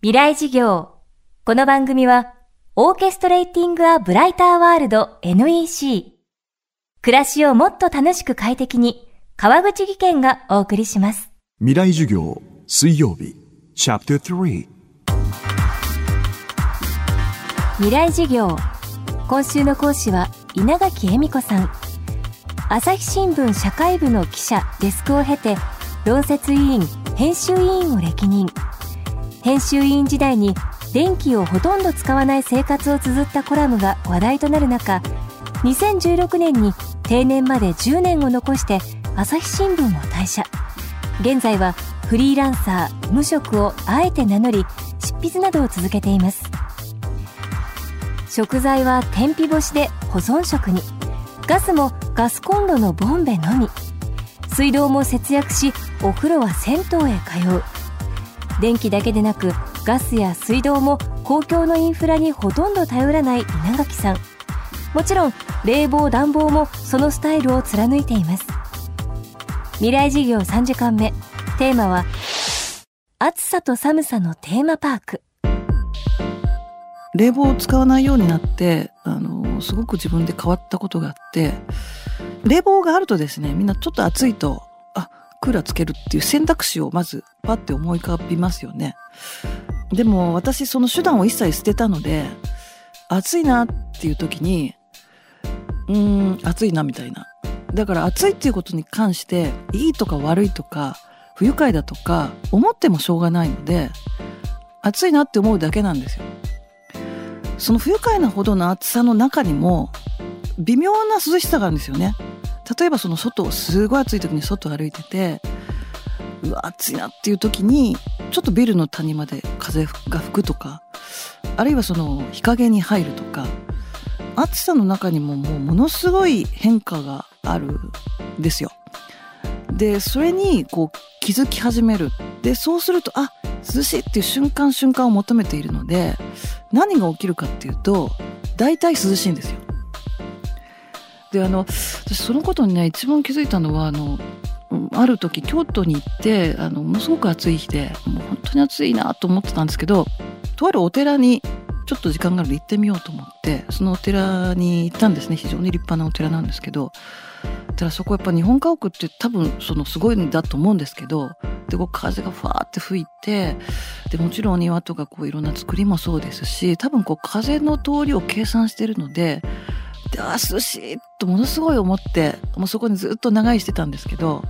未来事業。この番組は、オーケストレーティング・ア・ブライター・ワールド NEC。暮らしをもっと楽しく快適に、川口義賢がお送りします。未来授業水曜日チャプター3未来事業。今週の講師は稲垣恵美子さん。朝日新聞社会部の記者、デスクを経て、論説委員、編集委員を歴任。編集委員時代に電気をほとんど使わない生活を綴ったコラムが話題となる中2016年に定年まで10年を残して朝日新聞を退社。現在はフリーランサー無職をあえて名乗り執筆などを続けています。食材は天日干しで保存食に。ガスもガスコンロのボンベのみ。水道も節約しお風呂は銭湯へ通う。電気だけでなくガスや水道も公共のインフラにほとんど頼らない稲垣さん。もちろん冷房暖房もそのスタイルを貫いています。未来事業3時間目。テーマは暑さと寒さのテーマパーク。冷房を使わないようになってあのすごく自分で変わったことがあって冷房があるとですねみんなちょっと暑いとクーラーつけるっていう選択肢をまずパッて思い浮かびますよね。でも私その手段を一切捨てたので暑いなっていう時にうーん暑いなみたいな。だから暑いっていうことに関していいとか悪いとか不愉快だとか思ってもしょうがないので暑いなって思うだけなんですよ。その不愉快なほどの暑さの中にも微妙な涼しさがあるんですよね。例えばその外すごい暑い時に外歩いててうわ暑いなっていう時にちょっとビルの谷まで風が吹くとかあるいはその日陰に入るとか暑さの中にももうものすごい変化があるんですよ。でそれにこう気づき始めるでそうするとあ涼しいっていう瞬間瞬間を求めているので何が起きるかっていうと大体涼しいんですよ。であの私そのことにね一番気づいたのはあのある時京都に行ってあのものすごく暑い日でもう本当に暑いなと思ってたんですけどとあるお寺にちょっと時間があるので行ってみようと思ってそのお寺に行ったんですね。非常に立派なお寺なんですけどただそこやっぱ日本家屋って多分そのすごいんだと思うんですけどでこう風がファーって吹いてでもちろんお庭とかこういろんな作りもそうですし多分こう風の通りを計算してるのでであ涼しいとものすごい思ってもうそこにずっと長居してたんですけど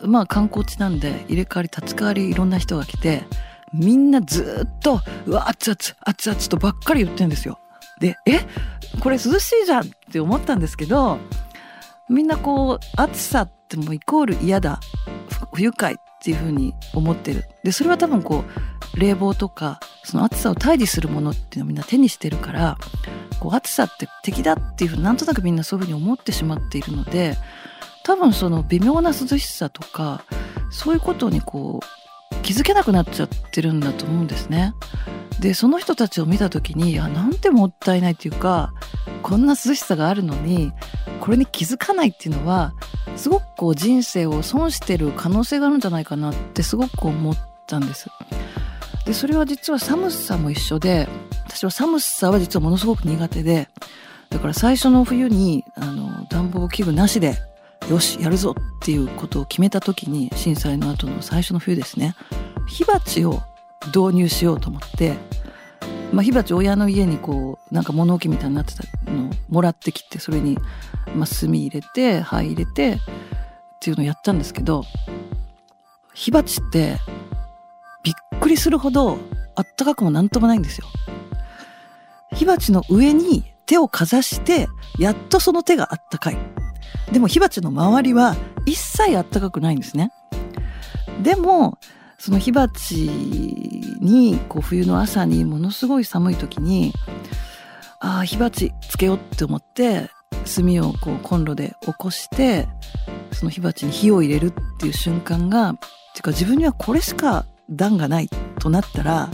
まあ観光地なんで入れ替わり立ち替わりいろんな人が来てみんなずっと「うわ熱々熱々」とばっかり言ってるんですよ。でえこれ涼しいじゃんって思ったんですけどみんなこう暑さってもうイコール嫌だ不不愉快っていうふうに思ってるでそれは多分こう冷房とかその暑さを退治するものっていうのをみんな手にしてるからこう暑さって敵だっていうふうになんとなくみんなそういうふうに思ってしまっているので多分その微妙な涼しさとかそういうことにこう気づけなくなっちゃってるんだと思うんですね。でその人たちを見た時にいやなんてもったいないっていうかこんな涼しさがあるのにこれに気づかないっていうのはすごくこう人生を損してる可能性があるんじゃないかなってすごく思ったんです。でそれは実は寒さも一緒で私は寒さは実はものすごく苦手でだから最初の冬にあの暖房器具なしでよしやるぞっていうことを決めた時に震災の後の最初の冬ですね火鉢を導入しようと思って、まあ、火鉢親の家にこうなんか物置みたいになってたのをもらってきてそれに、まあ、炭入れて灰入れてっていうのをやったんですけど火鉢ってびっくりするほどあったかくもなんともないんですよ。火鉢の上に手をかざしてやっとその手があったかい。でも火鉢の周りは一切あったかくないんですね。でもその火鉢にこう冬の朝にものすごい寒い時にああ火鉢つけようって思って炭をこうコンロで起こしてその火鉢に火を入れるっていう瞬間がていうか自分にはこれしか段がないとなったら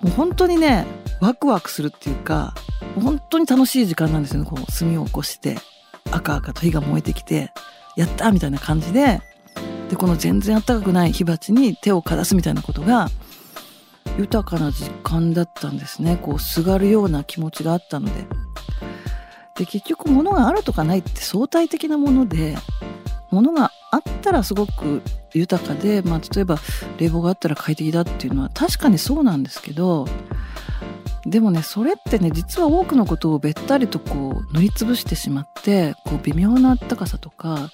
もう本当にねワクワクするっていうか本当に楽しい時間なんですよねこう炭を起こして赤々と火が燃えてきてやったみたいな感じででこの全然あったかくない火鉢に手をかざすみたいなことが豊かな時間だったんですね。こう、すがるような気持ちがあったので。で、結局物があるとかないって相対的なもので、物があったらすごく豊かで、まあ、例えば冷房があったら快適だっていうのは確かにそうなんですけど、でもね、それってね、実は多くのことをべったりとこう塗りつぶしてしまって、こう微妙なあったかさとか、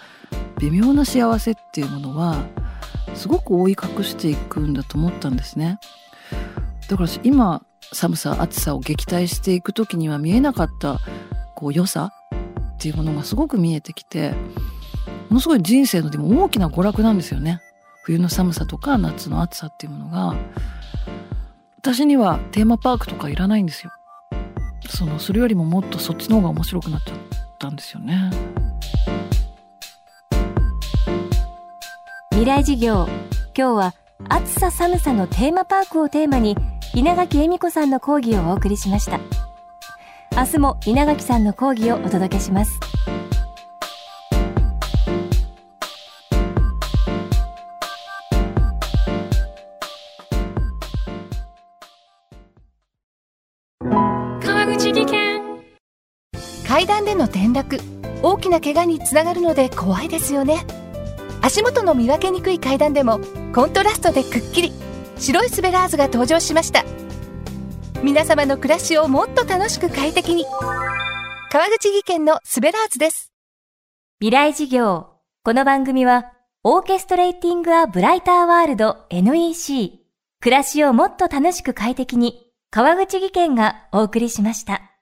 微妙な幸せっていうものは、すごく覆い隠していくんだと思ったんですね。だから今、寒さ、暑さを撃退していく時には見えなかったこう良さっていうものがすごく見えてきて、ものすごい人生のでも大きな娯楽なんですよね。冬の寒さとか夏の暑さっていうものが、私にはテーマパークとかいらないんですよ。その、それよりももっとそっちの方が面白くなっちゃったんですよね。未来事業今日は暑さ寒さのテーマパークをテーマに稲垣恵美子さんの講義をお送りしました明日も稲垣さんの講義をお届けします階段での転落大きな怪我につながるので怖いですよね。足元の見分けにくい階段でもコントラストでくっきり白いスベラーズが登場しました。皆様の暮らしをもっと楽しく快適に。川口技研のスベラーズです。未来事業この番組はオーケストレーティング・ア・ブライター・ワールド NEC 暮らしをもっと楽しく快適に川口技研がお送りしました。